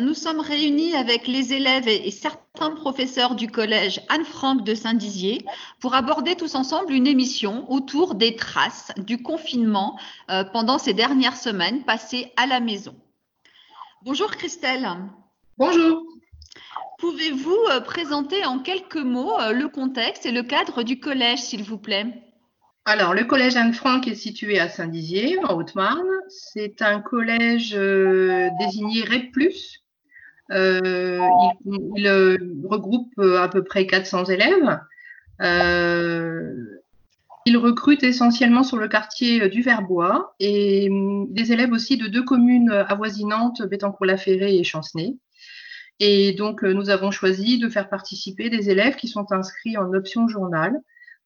nous sommes réunis avec les élèves et certains professeurs du collège Anne-Franck de Saint-Dizier pour aborder tous ensemble une émission autour des traces du confinement euh, pendant ces dernières semaines passées à la maison. Bonjour Christelle. Bonjour. Pouvez-vous euh, présenter en quelques mots euh, le contexte et le cadre du collège, s'il vous plaît? Alors, le collège Anne-Franck est situé à Saint-Dizier, en Haute-Marne. C'est un collège euh, désigné REP+. Euh, il, euh, regroupe à peu près 400 élèves. il recrute essentiellement sur le quartier du Verbois et des élèves aussi de deux communes avoisinantes, Bétancourt-la-Ferrée et Chancenay. Et donc, nous avons choisi de faire participer des élèves qui sont inscrits en option journal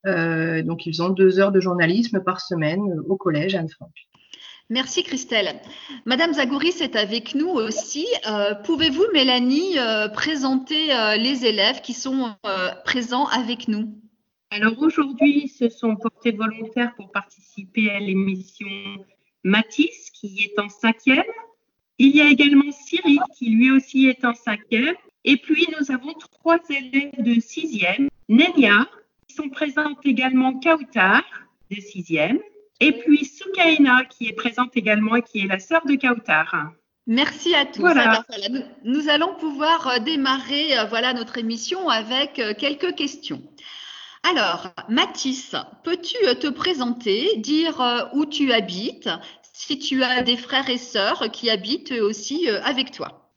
euh, donc, ils ont deux heures de journalisme par semaine euh, au collège Anne-Franck. Merci Christelle. Madame Zagouris est avec nous aussi. Euh, pouvez-vous, Mélanie, présenter les élèves qui sont présents avec nous? Alors aujourd'hui, se sont portés volontaires pour participer à l'émission Matisse, qui est en cinquième. Il y a également Cyril, qui lui aussi est en cinquième. Et puis, nous avons trois élèves de sixième. Nélia, sont présentes également Kautar, de sixième, et puis Soukaina, qui est présente également et qui est la sœur de Kautar. Merci à tous. Voilà. nous, allons pouvoir euh, démarrer euh, voilà, notre émission avec euh, quelques questions. Alors, Mathis, peux-tu te présenter, dire où tu habites, si tu as des frères et sœurs qui habitent aussi avec toi?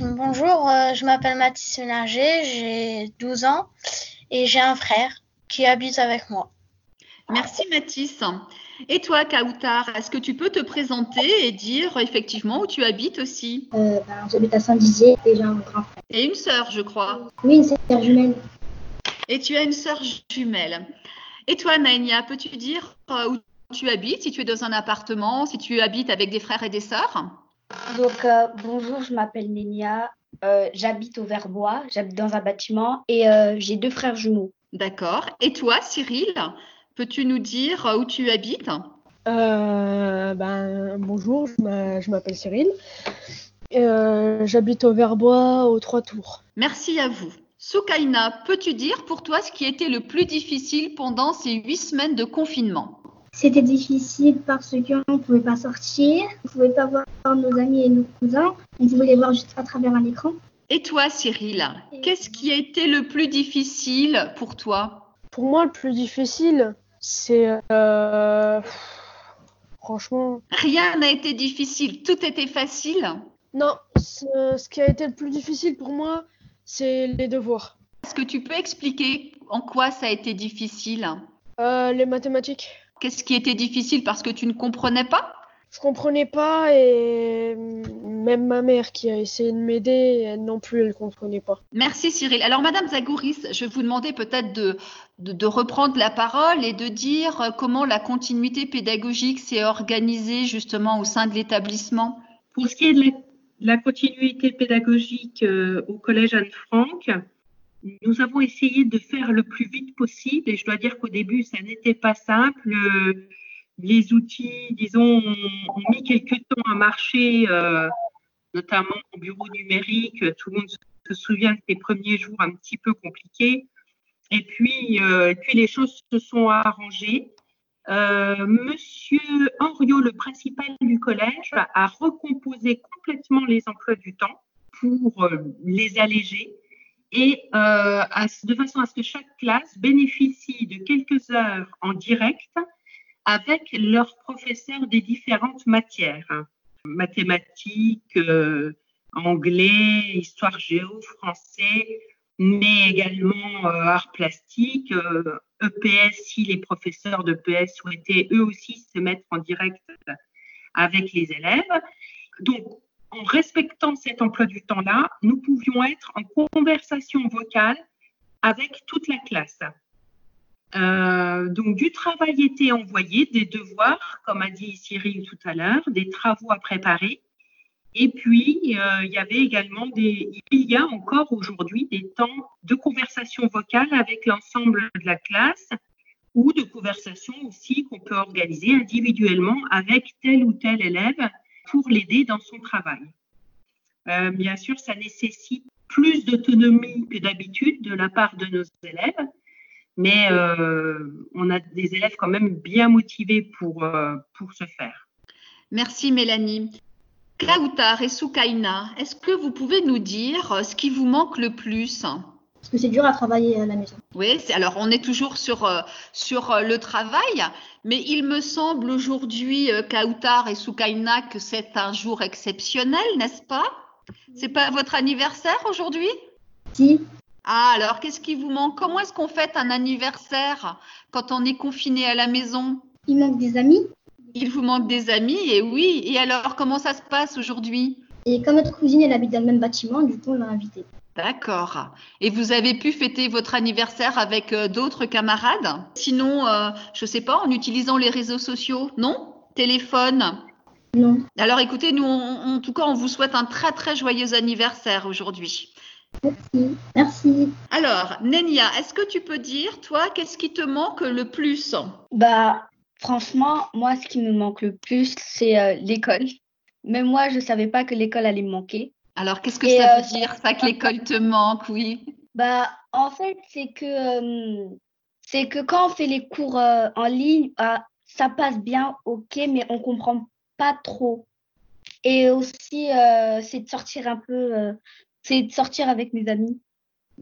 Bonjour, je m'appelle Mathis Sénager, j'ai 12 ans et j'ai un frère qui habite avec moi. Merci Mathis. Et toi, Kautar, est-ce que tu peux te présenter et dire effectivement où tu habites aussi? Euh, ben, J'habite à Saint-Dizier et j'ai un grand frère. Et une sœur, je crois. Oui, une sœur jumelle. Et tu as une sœur jumelle. Et toi, Naïnia, peux-tu dire euh, où tu habites, si tu es dans un appartement, si tu habites avec des frères et des sœurs? Donc, euh, bonjour, je m'appelle Nénia euh, j'habite au Verbois, j'habite dans un bâtiment et euh, j'ai deux frères jumeaux. D'accord. Et toi, Cyril, peux-tu nous dire où tu habites? Euh, ben, Bonjour, je m'appelle Cyril. J'habite au Verbois, aux Trois Tours. Merci à vous. Soukaina, peux-tu dire pour toi ce qui était le plus difficile pendant ces huit semaines de confinement? C'était difficile parce qu'on ne pouvait pas sortir, on ne pouvait pas voir nos amis et nos cousins, on pouvait les voir juste à travers un écran. Et toi, Cyril, qu'est-ce qui a été le plus difficile pour toi? Pour moi, le plus difficile, c'est... Euh, franchement... Rien n'a été difficile, tout était facile. Non, ce qui a été le plus difficile pour moi, c'est les devoirs. Est-ce que tu peux expliquer en quoi ça a été difficile? Euh, Les mathématiques. Qu'est-ce qui était difficile parce que tu ne comprenais pas? Je comprenais pas et même ma mère qui a essayé de m'aider, elle non plus, elle comprenait pas. Merci Cyril. Alors Madame Zagouris, je vais vous demander peut-être de, de, reprendre la parole et de dire comment la continuité pédagogique s'est organisée justement au sein de l'établissement. Pour ce qui est de la, continuité pédagogique euh, au Collège Anne-Franck, nous avons essayé de faire le plus vite possible et je dois dire qu'au début, ça n'était pas simple les outils, disons, ont, mis quelques temps à marcher, euh, notamment au bureau numérique. Tout le monde se souvient de ces premiers jours un petit peu compliqués. Et puis, euh, puis les choses se sont arrangées. Euh, Monsieur Henriot, le principal du collège, a recomposé complètement les emplois du temps pour les alléger et de façon à ce que chaque classe bénéficie de quelques heures en direct avec leurs professeurs des différentes matières, mathématiques, euh, anglais, histoire géo, français, mais également euh, arts plastiques, EPS euh, e si les professeurs de PS souhaitaient eux aussi se mettre en direct avec les élèves. Donc, en respectant cet emploi du temps-là, nous pouvions être en conversation vocale avec toute la classe. Euh, donc du travail était envoyé, des devoirs, comme a dit Cyril tout à l'heure, des travaux à préparer. Et puis, euh, il y avait également des, il y a encore aujourd'hui des temps de conversation vocale avec l'ensemble de la classe ou de conversation aussi qu'on peut organiser individuellement avec tel ou tel élève pour l'aider dans son travail. Euh, bien sûr, ça nécessite plus d'autonomie que d'habitude de la part de nos élèves, mais euh, on a des élèves quand même bien motivés pour, euh, pour ce faire. Merci Mélanie. Kautar et Soukaina, est-ce que vous pouvez nous dire ce qui vous manque le plus? Parce que c'est dur à travailler à la maison. Oui, alors on est toujours sur, sur le travail, mais il me semble aujourd'hui, Kautar et Soukaina, que c'est un jour exceptionnel, n'est-ce pas? C'est pas votre anniversaire aujourd'hui? Si. Ah, alors qu'est-ce qui vous manque? Comment est-ce qu'on fête un anniversaire quand on est confiné à la maison? Il manque des amis. Il vous manque des amis, et oui. Et alors, comment ça se passe aujourd'hui? Et comme notre cousine, elle habite dans le même bâtiment, du coup, on l'a invitée. D'accord. Et vous avez pu fêter votre anniversaire avec euh, d'autres camarades? Sinon, euh, je ne sais pas, en utilisant les réseaux sociaux Non? Téléphone? Non. Alors écoutez, nous, on- en tout cas, on vous souhaite un très très joyeux anniversaire aujourd'hui. Merci. Merci. Alors, Nenia, est-ce que tu peux dire, toi, qu'est-ce qui te manque le plus? Bah, franchement, moi, ce qui me manque le plus, c'est euh, l'école. Même moi, je ne savais pas que l'école allait me manquer. Alors, qu'est-ce que Et, ça euh, veut dire, ça, que l'école te manque, oui Bah, en fait, c'est que, euh, c'est que quand on fait les cours euh, en ligne, ah, ça passe bien, ok, mais on comprend pas trop. Et aussi, euh, c'est de sortir un peu, euh, c'est de sortir avec mes amis.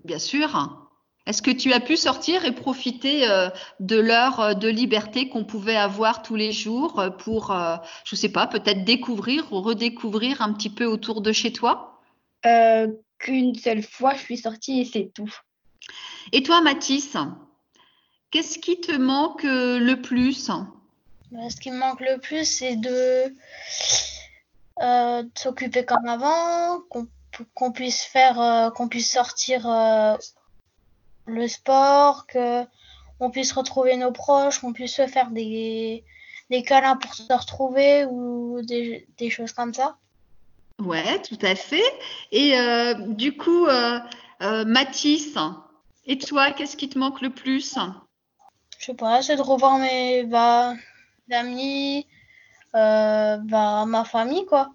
Bien sûr. Est-ce que tu as pu sortir et profiter euh, de l'heure euh, de liberté qu'on pouvait avoir tous les jours euh, pour, euh, je ne sais pas, peut-être découvrir ou redécouvrir un petit peu autour de chez toi? Euh, qu'une seule fois, je suis sortie et c'est tout. Et toi, Mathis, qu'est-ce qui te manque euh, le plus? Bah, ce qui me manque le plus, c'est de, euh, de s'occuper comme avant, qu'on qu'on puisse faire, euh, qu'on puisse sortir euh, le sport, que on puisse retrouver nos proches, qu'on puisse se faire des, des câlins pour se retrouver ou des, des choses comme ça. Ouais, tout à fait. Et euh, du coup, euh, euh, Mathis, et toi, qu'est-ce qui te manque le plus? Je sais pas, c'est de revoir mes bah, amis, bah, ma famille, quoi.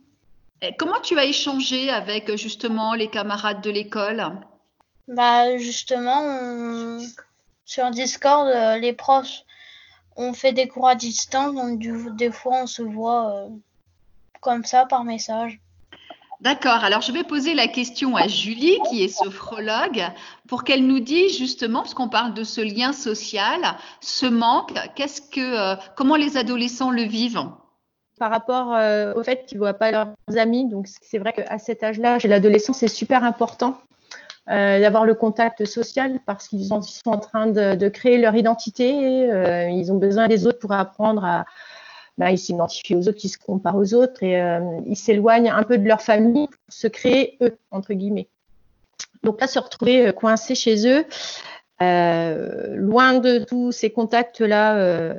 Et Comment tu as échangé avec justement les camarades de l'école? Bah justement, on- sur Discord, euh, les profs ont fait des cours à distance, donc du- des fois on se voit euh, comme ça par message. D'accord, alors je vais poser la question à Julie, qui est sophrologue, pour qu'elle nous dise justement, parce qu'on parle de ce lien social, ce manque, qu'est-ce que, euh, comment les adolescents le vivent? Par rapport euh, au fait qu'ils ne voient pas leurs amis. Donc, c'est vrai qu'à cet âge-là, chez l'adolescent, c'est super important euh, d'avoir le contact social parce qu'ils sont, en train de, créer leur identité. euh, ils ont besoin des autres pour apprendre à bah, ils s'identifient aux autres, ils se comparent aux autres et ils s'éloignent un peu de leur famille pour se créer eux, entre guillemets. Donc là, se retrouver euh, coincé chez eux, loin de tous ces contacts-là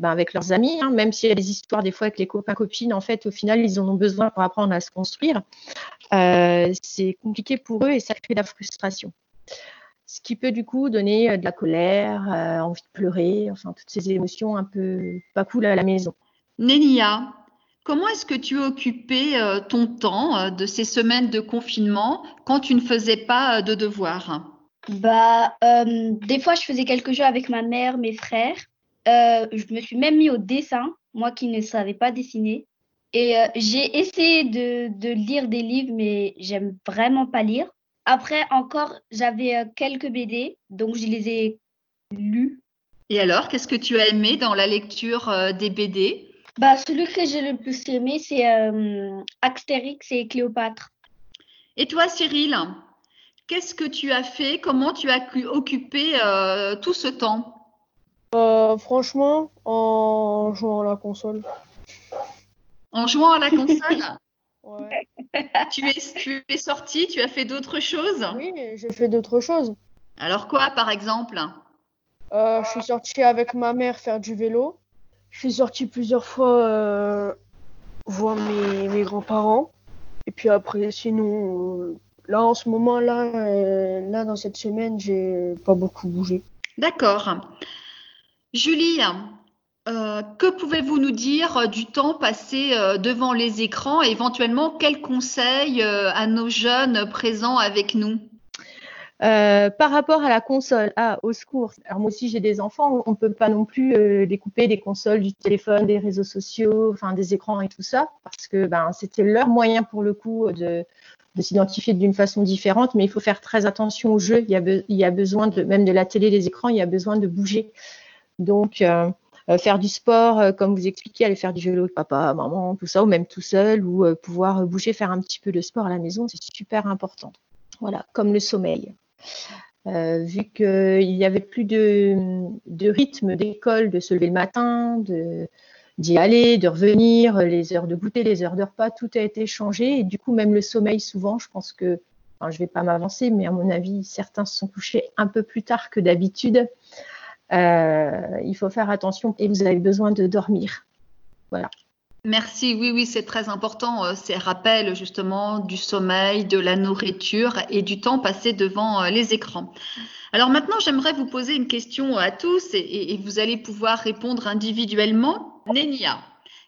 ben, avec leurs amis, hein, même s'il y a des histoires des fois avec les copains copines, en fait, au final, ils en ont besoin pour apprendre à se construire. Euh, c'est compliqué pour eux et ça crée de la frustration. Ce qui peut du coup donner euh, de la colère, euh, envie de pleurer, enfin toutes ces émotions un peu pas cool à la maison. Nénia, comment est-ce que tu euh, ton temps euh, de ces semaines de confinement quand tu ne faisais pas euh, de devoirs? Bah, euh, des fois, je faisais quelques jeux avec ma mère, mes frères. Euh, je me suis même mis au dessin, moi qui ne savais pas dessiner. Et euh, j'ai essayé de, de lire des livres, mais j'aime vraiment pas lire. Après, encore, j'avais euh, quelques BD, donc je les ai lus. Et alors, qu'est-ce que tu as aimé dans la lecture des BD Bah, celui que j'ai le plus aimé, c'est Astérix et Cléopâtre. Et toi, Cyril, qu'est-ce que tu as fait? Comment tu as euh, tout ce temps? Euh, franchement, en jouant à la console. En jouant à la console Ouais. tu, es, tu es sorti Tu as fait d'autres choses? Oui, j'ai fait d'autres choses. Alors quoi, par exemple? Euh, je suis sortie avec ma mère faire du vélo. Je suis sortie plusieurs fois euh, voir mes, mes grands-parents. Et puis après, sinon, euh, là en ce moment, là, là dans cette semaine, j'ai pas beaucoup bougé. D'accord. Julie, Euh, que pouvez-vous nous dire du temps passé devant les écrans? Et éventuellement quels conseils à nos jeunes présents avec nous? Euh, par rapport à la console, ah, au secours. Alors moi aussi j'ai des enfants, on ne peut pas non plus euh, découper des consoles, du téléphone, des réseaux sociaux, des écrans et tout ça, parce que ben, c'était leur moyen pour le coup de, de s'identifier d'une façon différente, mais il faut faire très attention au jeu. Il y a, besoin même de la télé, des écrans, il y a besoin de bouger. Donc euh, faire du sport, comme vous expliquez, aller faire du vélo avec papa, maman, tout ça, ou même tout seul, ou pouvoir bouger, faire un petit peu de sport à la maison, c'est super important. Voilà, comme le sommeil. Euh, vu qu'il n'y avait plus de, rythme d'école, de se lever le matin, d'y aller, de revenir, les heures de goûter, les heures de repas, tout a été changé. Et du coup, même le sommeil, souvent, je pense que, je ne vais pas m'avancer, mais à mon avis, certains se sont couchés un peu plus tard que d'habitude. Euh, il faut faire attention et vous avez besoin de dormir. Voilà. Merci, oui, oui, c'est très important, euh, ces rappels justement du sommeil, de la nourriture et du temps passé devant euh, les écrans. Alors maintenant, j'aimerais vous poser une question à tous et, vous allez pouvoir répondre individuellement. Nénia,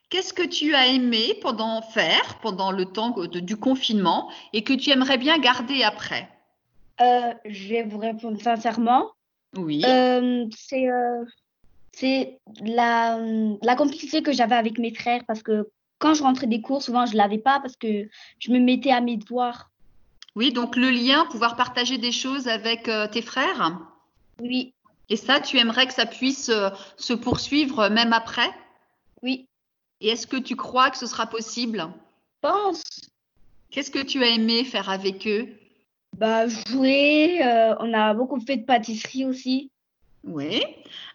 qu'est-ce que tu as aimé pendant faire, pendant le temps du confinement et que tu aimerais bien garder après? Euh, Je vais vous répondre sincèrement. Oui. c'est c'est la, la complicité que j'avais avec mes frères parce que quand je rentrais des cours, souvent je ne l'avais pas parce que je me mettais à mes devoirs. Oui, donc le lien, pouvoir partager des choses avec euh, tes frères. Oui. Et ça, tu aimerais que ça puisse euh, se poursuivre même après? Oui. Et est-ce que tu crois que ce sera possible? Pense. Qu'est-ce que tu as aimé faire avec eux? Bah, Jouer, euh, on a beaucoup fait de pâtisserie aussi. Oui.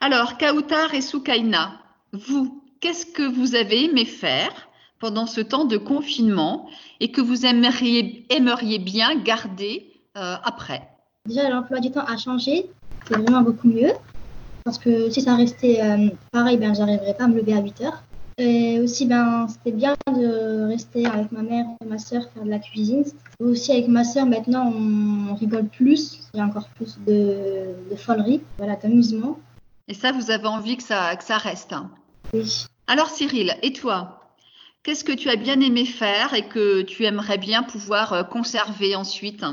Alors, Kautar et Soukaina, vous, qu'est-ce que vous avez aimé faire pendant ce temps de confinement et que vous aimeriez, aimeriez bien garder euh, après? Déjà, l'emploi du temps a changé. C'est vraiment beaucoup mieux. Parce que si ça restait euh, pareil, ben, j'arriverais pas à me lever à 8 heures. Et aussi, ben, c'était bien de rester avec ma mère et ma soeur faire de la cuisine. Aussi, avec ma soeur, maintenant, on rigole plus. Il y a encore plus de, de folerie, voilà, d'amusement. Et ça, vous avez envie que ça, que ça reste hein Oui. Alors, Cyril, et toi? Qu'est-ce que tu as bien aimé faire et que tu aimerais bien pouvoir euh, conserver ensuite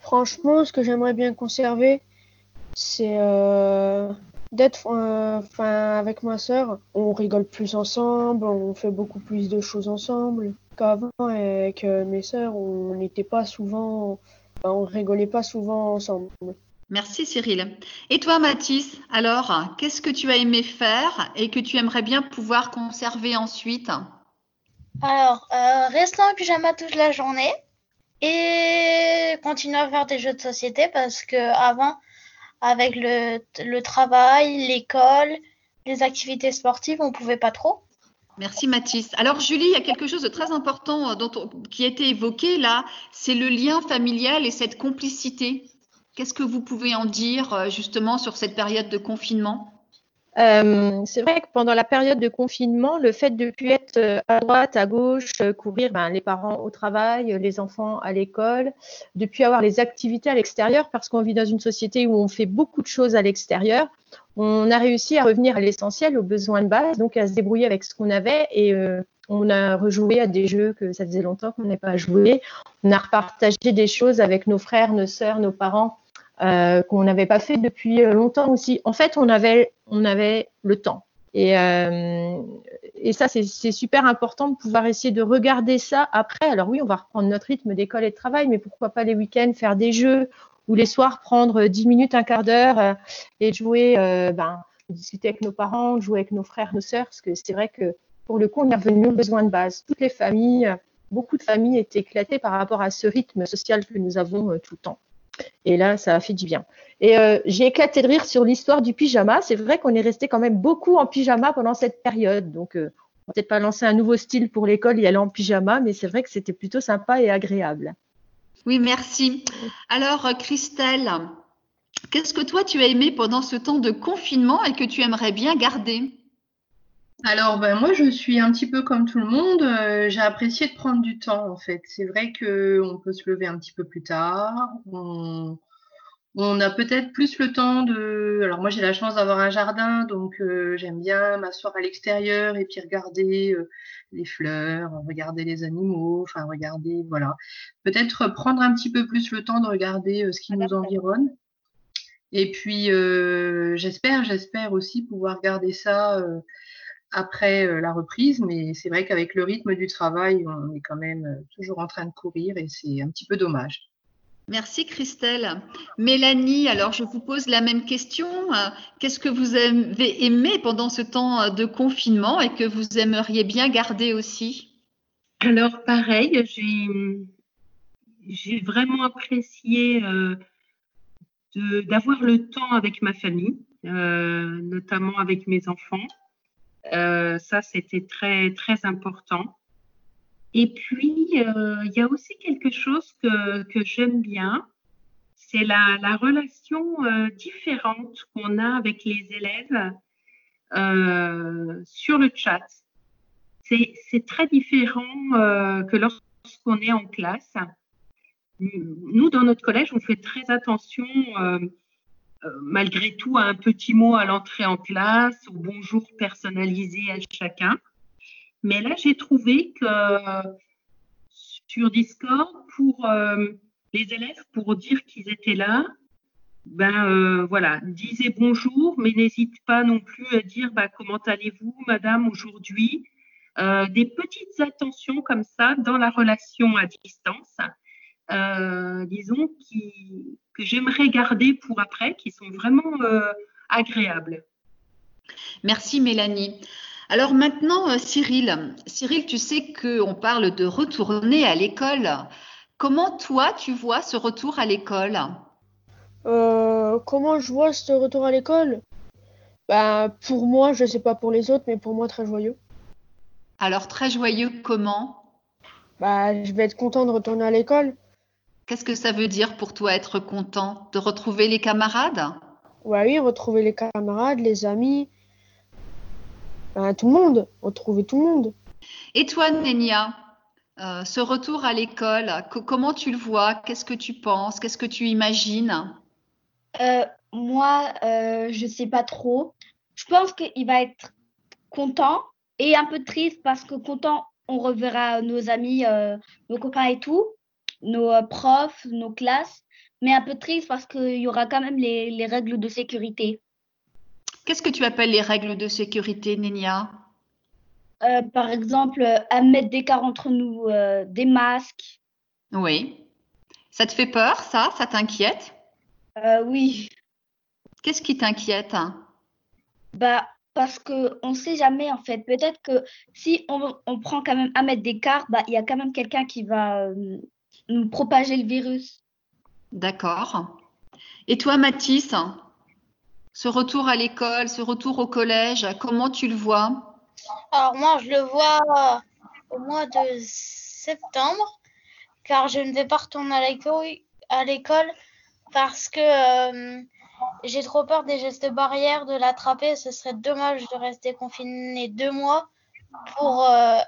Franchement, ce que j'aimerais bien conserver, c'est euh, d'être euh, enfin avec ma sœur, on rigole plus ensemble, on fait beaucoup plus de choses ensemble qu'avant avec mes sœurs, on n'était pas souvent on rigolait pas souvent ensemble. Merci Cyril. Et toi Mathis, alors, qu'est-ce que tu as aimé faire et que tu aimerais bien pouvoir conserver ensuite? Alors, euh, rester en pyjama toute la journée et continuer à faire des jeux de société parce que avant, avec le, travail, l'école, les activités sportives, on ne pouvait pas trop. Merci Mathis. Alors Julie, il y a quelque chose de très important euh, qui a été évoqué là, c'est le lien familial et cette complicité. Qu'est-ce que vous pouvez en dire euh, justement sur cette période de confinement? Euh, c'est vrai que pendant la période de confinement, le fait de ne être euh, à droite, à gauche, courir ben, les parents au travail, les enfants à l'école, de plus avoir les activités à l'extérieur, parce qu'on vit dans une société où on fait beaucoup de choses à l'extérieur, on a réussi à revenir à l'essentiel, aux besoins de base, donc à se débrouiller avec ce qu'on avait et on a rejoué à des jeux que ça faisait longtemps qu'on n'avait pas joué. On a repartagé des choses avec nos frères, nos sœurs, nos parents euh, qu'on n'avait pas fait depuis euh, longtemps aussi. En fait, on avait, on avait le temps. Et, euh, et ça, c'est super important de pouvoir essayer de regarder ça après. Alors oui, on va reprendre notre rythme d'école et de travail, mais pourquoi pas les week-ends faire des jeux ou les soirs prendre 10 minutes, un quart d'heure et jouer, ben, discuter avec nos parents, jouer avec nos frères, nos sœurs, parce que c'est vrai que pour le coup, on est revenu aux besoins de base. Toutes les familles, beaucoup de familles étaient éclatées par rapport à ce rythme social que nous avons tout le temps. Et là, ça a fait du bien. Et euh, j'ai éclaté de rire sur l'histoire du pyjama. C'est vrai qu'on est resté quand même beaucoup en pyjama pendant cette période. Donc, euh, on va peut-être pas lancer un nouveau style pour l'école y aller en pyjama, mais c'est vrai que c'était plutôt sympa et agréable. Oui, merci. Alors, Christelle, qu'est-ce que toi tu as aimé pendant ce temps de confinement et que tu aimerais bien garder? Alors, ben, moi, je suis un petit peu comme tout le monde. Euh, j'ai apprécié de prendre du temps, en fait. C'est vrai qu'on peut se lever un petit peu plus tard. On, on a peut-être plus le temps de. Alors moi j'ai la chance d'avoir un jardin, donc euh, j'aime bien m'asseoir à l'extérieur et puis regarder euh, les fleurs, regarder les animaux, enfin regarder, voilà. Peut-être prendre un petit peu plus le temps de regarder ce qui nous environne. Et puis j'espère, j'espère aussi pouvoir garder ça après la reprise, mais c'est vrai qu'avec le rythme du travail, on est quand même toujours en train de courir et c'est un petit peu dommage. Merci Christelle. Mélanie, alors je vous pose la même question. Qu'est-ce que vous avez aimé pendant ce temps de confinement et que vous aimeriez bien garder aussi? Alors pareil, j'ai vraiment apprécié euh, d'avoir le temps avec ma famille, euh, notamment avec mes enfants. Euh, ça, c'était très, très important. Et puis, euh, il y a aussi quelque chose que, que j'aime bien, c'est la, la, relation euh, différente qu'on a avec les élèves sur le chat. C'est très différent que lorsqu'on est en classe. Nous, dans notre collège, on fait très attention, euh, malgré tout, un petit mot à l'entrée en classe, au bonjour personnalisé à chacun. Mais là, j'ai trouvé que sur Discord, pour euh, les élèves, pour dire qu'ils étaient là, ben euh, voilà, disez bonjour, mais n'hésite pas non plus à dire bah, comment allez-vous, madame, aujourd'hui. Euh, des petites attentions comme ça dans la relation à distance, disons, qui, que j'aimerais garder pour après, qui sont vraiment agréables. Merci Mélanie. Alors maintenant, euh, Cyril, Cyril, tu sais qu'on parle de retourner à l'école. Comment toi, tu vois ce retour à l'école? Euh, Comment je vois ce retour à l'école? Bah, Pour moi, je ne sais pas pour les autres, mais pour moi, très joyeux. Alors, très joyeux comment? Bah, Je vais être content de retourner à l'école. Qu'est-ce que ça veut dire pour toi être content De retrouver les camarades? Ouais, Oui, retrouver les camarades, les amis, ben, tout le monde, retrouver tout le monde. Et toi, Nénia, euh, ce retour à l'école, comment tu le vois? Qu'est-ce que tu penses? Qu'est-ce que tu imagines? Euh, Moi, euh, je ne sais pas trop. Je pense qu'il va être content et un peu triste parce que content, on reverra nos amis, nos copains et tout, nos profs, nos classes, mais un peu triste parce qu'il y aura quand même les règles de sécurité. Qu'est-ce que tu appelles les règles de sécurité, Nénia euh, Par exemple, un mètre d'écart entre nous, euh, des masques. Oui. Ça te fait peur, ça? Ça t'inquiète? Euh, Oui. Qu'est-ce qui t'inquiète? Bah, parce qu'on ne sait jamais, en fait. Peut-être que si on, on, prend quand même un mètre d'écart, bah, il y a quand même quelqu'un qui va nous propager le virus. D'accord. Et toi, Mathis ce retour à l'école, ce retour au collège, comment tu le vois? Alors moi, je le vois au mois de septembre, car je ne vais pas retourner à l'école parce que euh, j'ai trop peur des gestes barrières, de l'attraper. Ce serait dommage de rester confiné deux mois pour euh,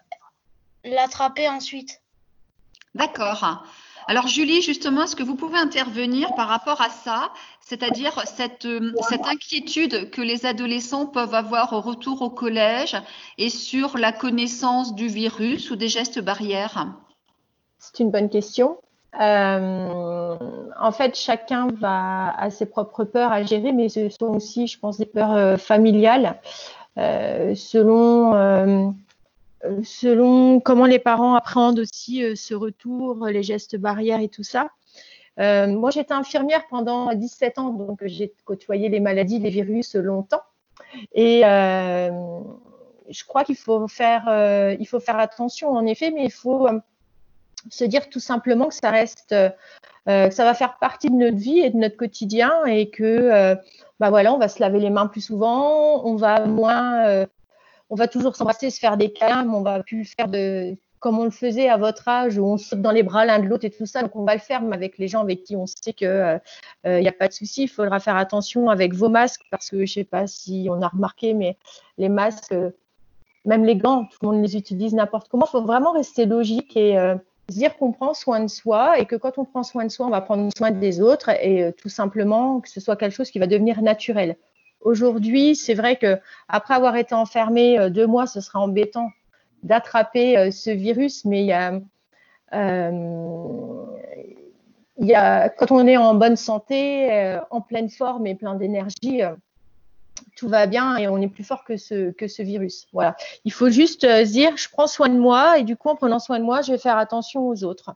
l'attraper ensuite. D'accord. Alors Julie, justement, est-ce que vous pouvez intervenir par rapport à ça, c'est-à-dire cette, euh, cette, inquiétude que les adolescents peuvent avoir au retour au collège et sur la connaissance du virus ou des gestes barrières? C'est une bonne question. Euh, en fait, chacun va à ses propres peurs à gérer, mais ce sont aussi, je pense, des peurs euh, familiales. Selon selon comment les parents appréhendent aussi euh, ce retour, les gestes barrières et tout ça. Euh, moi, j'étais infirmière pendant 17 ans, donc j'ai côtoyé les maladies, les virus longtemps. Et euh, je crois qu'il faut faire, euh, faut faire attention, en effet, mais il faut euh, se dire tout simplement que ça reste, que ça va faire partie de notre vie et de notre quotidien, et que, bah voilà, on va se laver les mains plus souvent, on va moins on va toujours s'embrasser, se faire des câlins, mais on va plus faire de comme on le faisait à votre âge, où on saute dans les bras l'un de l'autre et tout ça. Donc on va le faire, avec les gens avec qui on sait qu'il n'y euh, euh, a pas de souci. Il faudra faire attention avec vos masques, parce que je ne sais pas si on a remarqué, mais les masques, euh, même les gants, tout le monde les utilise n'importe comment. Il faut vraiment rester logique et, dire qu'on prend soin de soi et que quand on prend soin de soi, on va prendre soin des autres et tout simplement que ce soit quelque chose qui va devenir naturel. Aujourd'hui, c'est vrai que après avoir été enfermé deux mois, ce sera embêtant d'attraper ce virus, mais a il y a, quand on est en bonne santé, euh, en pleine forme et plein d'énergie, euh, tout va bien et on est plus fort que ce, que ce virus. Voilà. Il faut juste euh, dire, je prends soin de moi et du coup, en prenant soin de moi, je vais faire attention aux autres.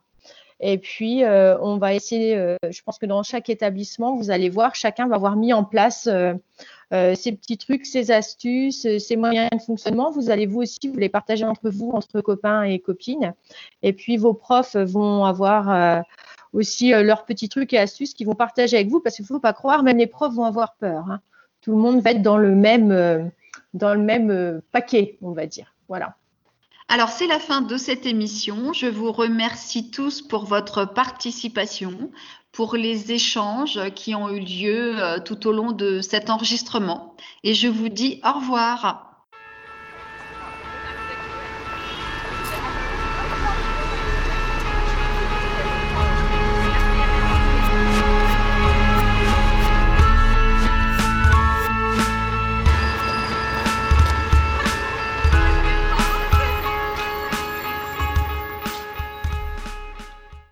Et puis, on va essayer, je pense que dans chaque établissement, vous allez voir, chacun va avoir mis en place ces petits trucs, ces astuces, ces moyens de fonctionnement. Vous allez vous aussi vous les partager entre vous, entre copains et copines. Et puis, vos profs vont avoir aussi euh, leurs petits trucs et astuces qu'ils vont partager avec vous parce qu'il ne faut pas croire, même les profs vont avoir peur. Hein. Tout le monde va être dans le même, euh, dans le même euh, paquet, on va dire. Voilà. Alors, c'est la fin de cette émission. Je vous remercie tous pour votre participation, pour les échanges qui ont eu lieu tout au long de cet enregistrement. Et je vous dis au revoir.